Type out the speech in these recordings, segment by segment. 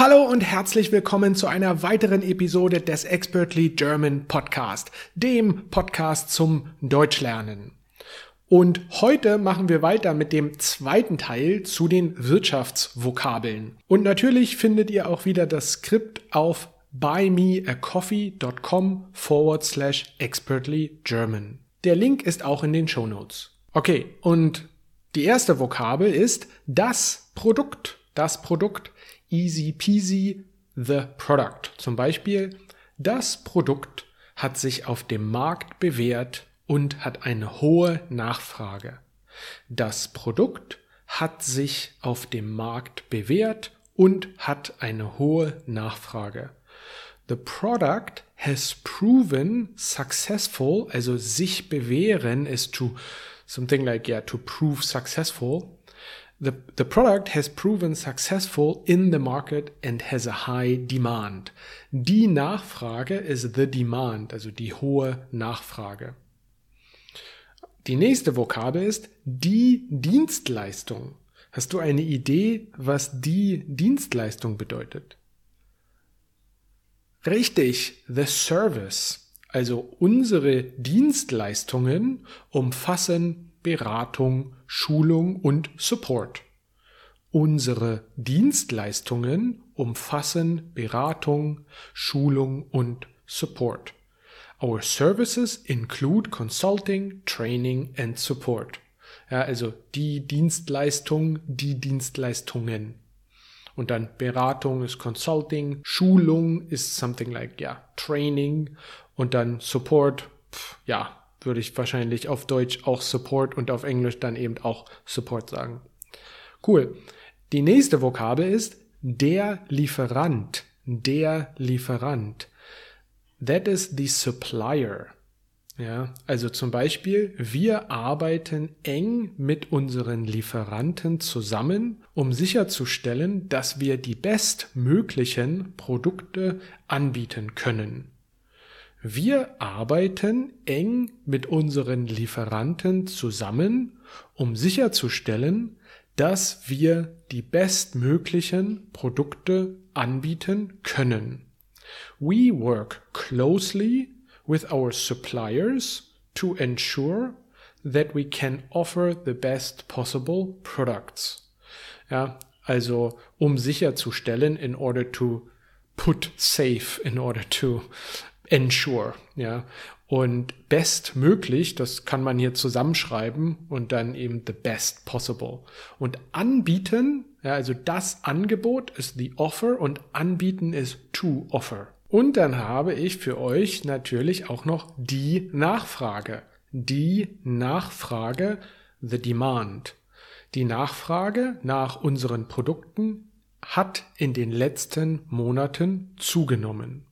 Hallo und herzlich willkommen zu einer weiteren Episode des Expertly German Podcast, dem Podcast zum Deutschlernen. Und heute machen wir weiter mit dem zweiten Teil zu den Wirtschaftsvokabeln. Und natürlich findet ihr auch wieder das Skript auf buymeacoffee.com forward slash expertly German. Der Link ist auch in den Show Notes. Okay, und die erste Vokabel ist das Produkt. Das Produkt easy peasy the product. Zum Beispiel, das Produkt hat sich auf dem Markt bewährt und hat eine hohe Nachfrage. Das Produkt hat sich auf dem Markt bewährt und hat eine hohe Nachfrage. The product has proven successful, also sich bewähren is to something like yeah to prove successful The, the product has proven successful in the market and has a high demand. Die Nachfrage ist the demand, also die hohe Nachfrage. Die nächste Vokabel ist die Dienstleistung. Hast du eine Idee, was die Dienstleistung bedeutet? Richtig, the service. Also unsere Dienstleistungen umfassen Beratung, Schulung und Support. Unsere Dienstleistungen umfassen Beratung, Schulung und Support. Our services include consulting, training and support. Ja, also die Dienstleistung, die Dienstleistungen. Und dann Beratung ist Consulting, Schulung ist something like, ja, Training und dann Support, pf, ja, würde ich wahrscheinlich auf Deutsch auch Support und auf Englisch dann eben auch Support sagen. Cool. Die nächste Vokabel ist der Lieferant. Der Lieferant. That is the supplier. Ja, also zum Beispiel, wir arbeiten eng mit unseren Lieferanten zusammen, um sicherzustellen, dass wir die bestmöglichen Produkte anbieten können. Wir arbeiten eng mit unseren Lieferanten zusammen, um sicherzustellen, dass wir die bestmöglichen Produkte anbieten können. We work closely with our suppliers to ensure that we can offer the best possible products. Ja, also um sicherzustellen, in order to put safe, in order to ensure, ja. Und bestmöglich, das kann man hier zusammenschreiben und dann eben the best possible. Und anbieten, ja, also das Angebot ist the offer und anbieten ist to offer. Und dann habe ich für euch natürlich auch noch die Nachfrage. Die Nachfrage, the demand. Die Nachfrage nach unseren Produkten hat in den letzten Monaten zugenommen.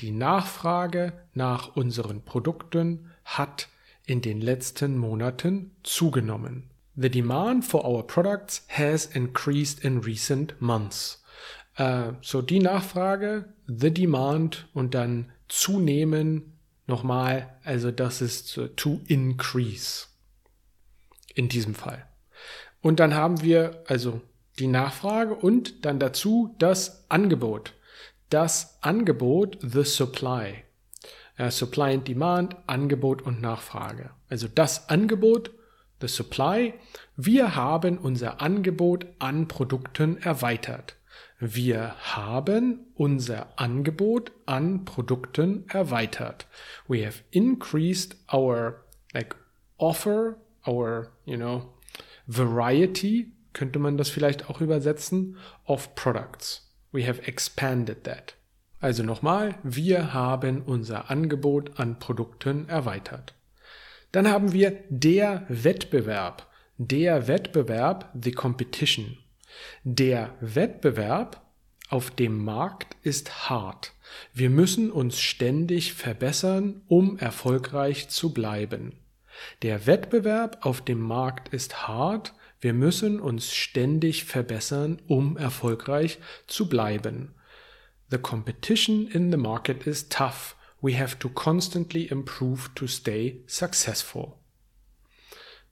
Die Nachfrage nach unseren Produkten hat in den letzten Monaten zugenommen. The demand for our products has increased in recent months. Uh, so die Nachfrage, the demand und dann zunehmen nochmal, also das ist uh, to increase in diesem Fall. Und dann haben wir also die Nachfrage und dann dazu das Angebot das Angebot, the supply. Ja, supply and Demand, Angebot und Nachfrage. Also das Angebot, the supply. Wir haben unser Angebot an Produkten erweitert. Wir haben unser Angebot an Produkten erweitert. We have increased our like offer, our, you know, variety, könnte man das vielleicht auch übersetzen, of products. We have expanded that. Also nochmal, wir haben unser Angebot an Produkten erweitert. Dann haben wir der Wettbewerb. Der Wettbewerb, the competition. Der Wettbewerb auf dem Markt ist hart. Wir müssen uns ständig verbessern, um erfolgreich zu bleiben. Der Wettbewerb auf dem Markt ist hart. Wir müssen uns ständig verbessern, um erfolgreich zu bleiben. The competition in the market is tough. We have to constantly improve to stay successful.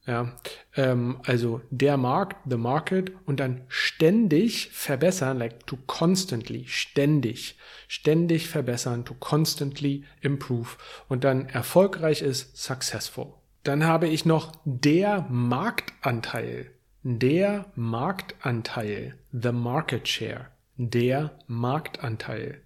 Ja, ähm, also der Markt, the market und dann ständig verbessern, like to constantly, ständig, ständig verbessern, to constantly improve und dann erfolgreich ist successful. Dann habe ich noch der Marktanteil, der Marktanteil, the market share, der Marktanteil.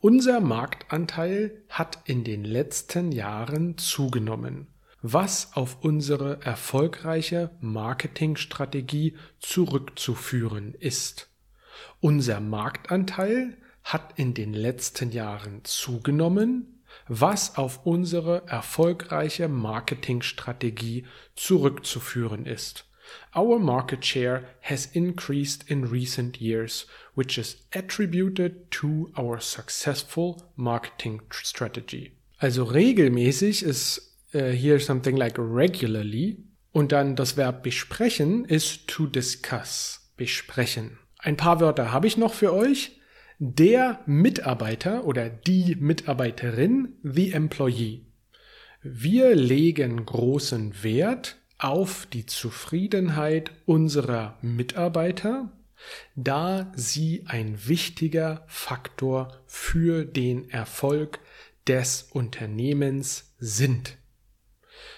Unser Marktanteil hat in den letzten Jahren zugenommen was auf unsere erfolgreiche Marketingstrategie zurückzuführen ist. Unser Marktanteil hat in den letzten Jahren zugenommen, was auf unsere erfolgreiche Marketingstrategie zurückzuführen ist. Our market share has increased in recent years, which is attributed to our successful marketing strategy. Also regelmäßig ist uh, here something like regularly. Und dann das Verb besprechen ist to discuss. Besprechen. Ein paar Wörter habe ich noch für euch. Der Mitarbeiter oder die Mitarbeiterin, the employee. Wir legen großen Wert auf die Zufriedenheit unserer Mitarbeiter, da sie ein wichtiger Faktor für den Erfolg des Unternehmens sind.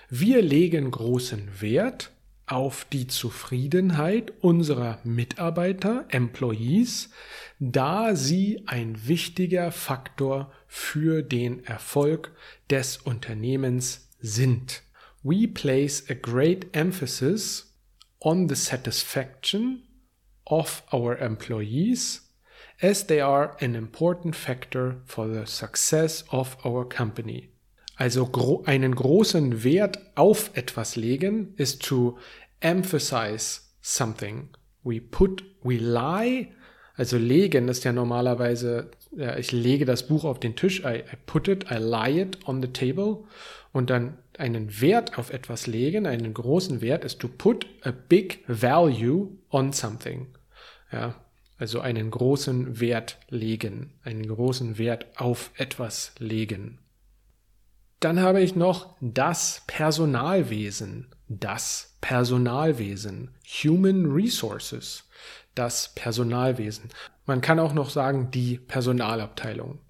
Wir legen großen Wert auf die Zufriedenheit unserer Mitarbeiter, Employees, da sie ein wichtiger Faktor für den Erfolg des Unternehmens sind. We place a great emphasis on the satisfaction of our employees as they are an important factor for the success of our company. Also gro einen großen Wert auf etwas legen ist to emphasize something. We put, we lie, also legen ist ja normalerweise, ja, ich lege das Buch auf den Tisch, I, I put it, I lie it on the table und dann einen Wert auf etwas legen, einen großen Wert ist to put a big value on something. Ja, also einen großen Wert legen, einen großen Wert auf etwas legen. Dann habe ich noch das Personalwesen. Das Personalwesen. Human Resources. Das Personalwesen. Man kann auch noch sagen die Personalabteilung.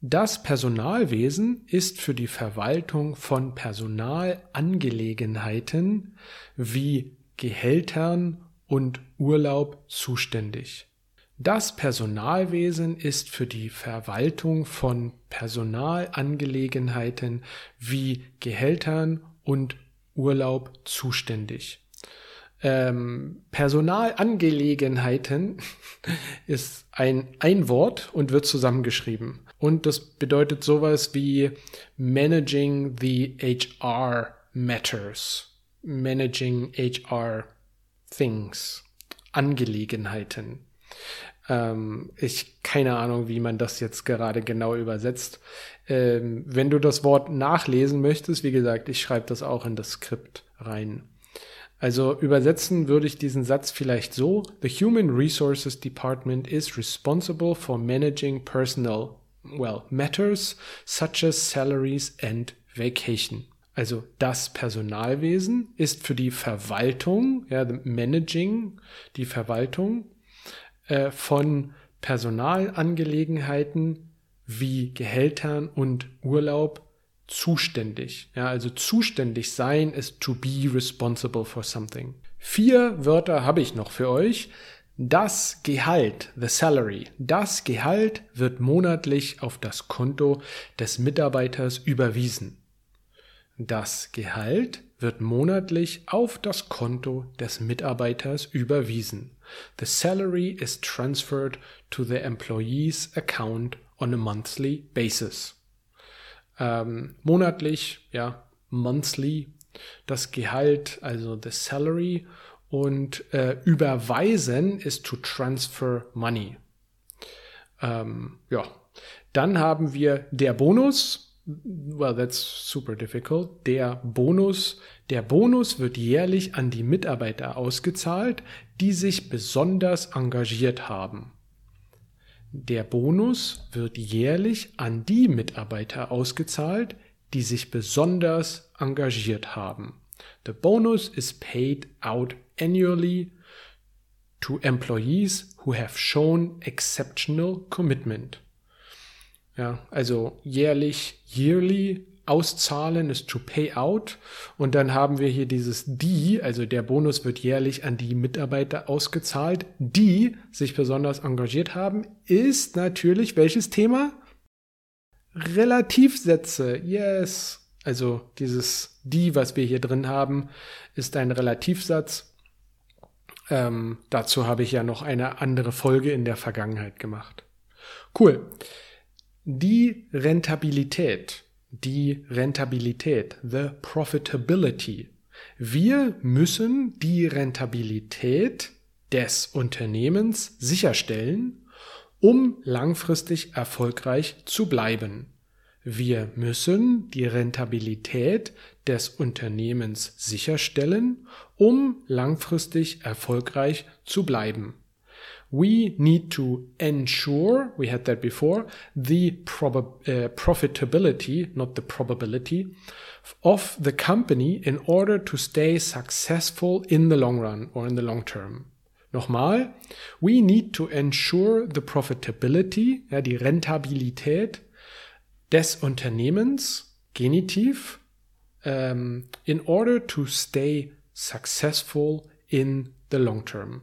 Das Personalwesen ist für die Verwaltung von Personalangelegenheiten wie Gehältern und Urlaub zuständig. Das Personalwesen ist für die Verwaltung von Personalangelegenheiten wie Gehältern und Urlaub zuständig. Ähm, Personalangelegenheiten ist ein, ein Wort und wird zusammengeschrieben. Und das bedeutet sowas wie Managing the HR Matters. Managing HR Things. Angelegenheiten. Ähm, ich keine Ahnung, wie man das jetzt gerade genau übersetzt. Ähm, wenn du das Wort nachlesen möchtest, wie gesagt, ich schreibe das auch in das Skript rein. Also übersetzen würde ich diesen Satz vielleicht so: The Human Resources Department is responsible for managing personal well matters such as salaries and vacation. Also das Personalwesen ist für die Verwaltung, ja, the Managing, die Verwaltung äh, von Personalangelegenheiten wie Gehältern und Urlaub zuständig. Ja, also zuständig sein ist to be responsible for something. Vier Wörter habe ich noch für euch. Das Gehalt, the salary, das Gehalt wird monatlich auf das Konto des Mitarbeiters überwiesen. Das Gehalt wird monatlich auf das Konto des Mitarbeiters überwiesen. The salary is transferred to the employee's account on a monthly basis. Ähm, monatlich, ja, monthly, das Gehalt, also the salary und äh, überweisen ist to transfer money. Ähm, ja, dann haben wir der Bonus, well, that's super difficult. Der Bonus, der Bonus wird jährlich an die Mitarbeiter ausgezahlt, die sich besonders engagiert haben. Der Bonus wird jährlich an die Mitarbeiter ausgezahlt, die sich besonders engagiert haben. The bonus is paid out annually to employees who have shown exceptional commitment. Ja, also jährlich, yearly auszahlen ist to pay out. Und dann haben wir hier dieses die, also der Bonus wird jährlich an die Mitarbeiter ausgezahlt, die sich besonders engagiert haben, ist natürlich welches Thema? Relativsätze. Yes. Also dieses die, was wir hier drin haben, ist ein Relativsatz. Ähm, dazu habe ich ja noch eine andere Folge in der Vergangenheit gemacht. Cool. Die Rentabilität die Rentabilität, the profitability. Wir müssen die Rentabilität des Unternehmens sicherstellen, um langfristig erfolgreich zu bleiben. Wir müssen die Rentabilität des Unternehmens sicherstellen, um langfristig erfolgreich zu bleiben we need to ensure, we had that before, the uh, profitability, not the probability, of the company in order to stay successful in the long run or in the long term. Nochmal, we need to ensure the profitability, ja, die Rentabilität des Unternehmens, Genitiv, um, in order to stay successful in the long term.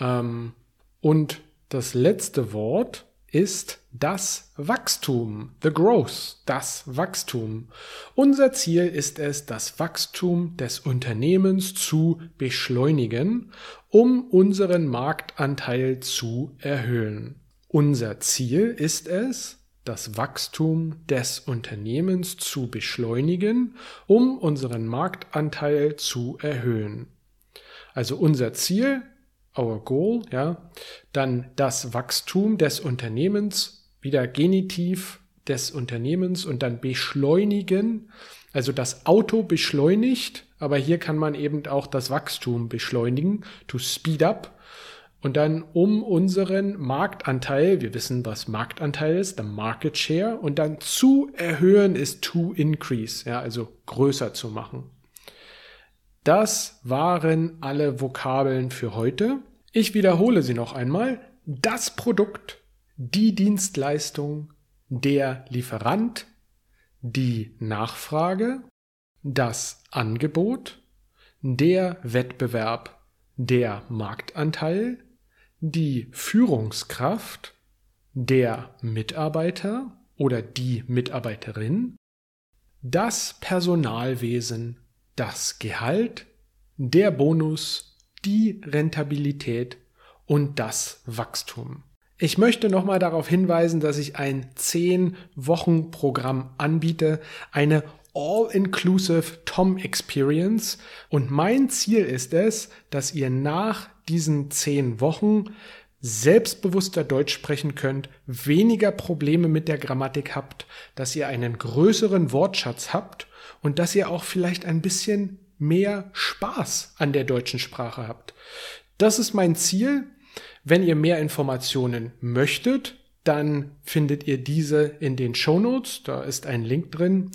Um, Und das letzte Wort ist das Wachstum, the growth, das Wachstum. Unser Ziel ist es, das Wachstum des Unternehmens zu beschleunigen, um unseren Marktanteil zu erhöhen. Unser Ziel ist es, das Wachstum des Unternehmens zu beschleunigen, um unseren Marktanteil zu erhöhen. Also unser Ziel our goal, ja, dann das Wachstum des Unternehmens, wieder Genitiv des Unternehmens und dann beschleunigen, also das Auto beschleunigt, aber hier kann man eben auch das Wachstum beschleunigen, to speed up. Und dann um unseren Marktanteil, wir wissen, was Marktanteil ist, the market share, und dann zu erhöhen ist to increase, ja, also größer zu machen. Das waren alle Vokabeln für heute. Ich wiederhole sie noch einmal. Das Produkt, die Dienstleistung, der Lieferant, die Nachfrage, das Angebot, der Wettbewerb, der Marktanteil, die Führungskraft, der Mitarbeiter oder die Mitarbeiterin, das Personalwesen, das Gehalt, der Bonus, die Rentabilität und das Wachstum. Ich möchte nochmal darauf hinweisen, dass ich ein 10-Wochen-Programm anbiete, eine All-Inclusive Tom Experience. Und mein Ziel ist es, dass ihr nach diesen 10 Wochen selbstbewusster Deutsch sprechen könnt, weniger Probleme mit der Grammatik habt, dass ihr einen größeren Wortschatz habt und dass ihr auch vielleicht ein bisschen mehr Spaß an der deutschen Sprache habt. Das ist mein Ziel. Wenn ihr mehr Informationen möchtet, dann findet ihr diese in den Show Notes. Da ist ein Link drin.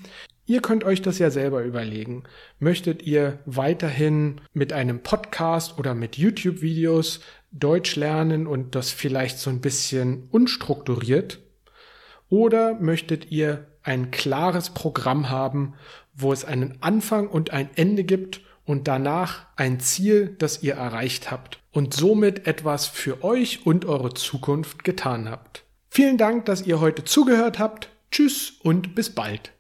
Ihr könnt euch das ja selber überlegen. Möchtet ihr weiterhin mit einem Podcast oder mit YouTube-Videos Deutsch lernen und das vielleicht so ein bisschen unstrukturiert? Oder möchtet ihr ein klares Programm haben, wo es einen Anfang und ein Ende gibt und danach ein Ziel, das ihr erreicht habt und somit etwas für euch und eure Zukunft getan habt. Vielen Dank, dass ihr heute zugehört habt. Tschüss und bis bald.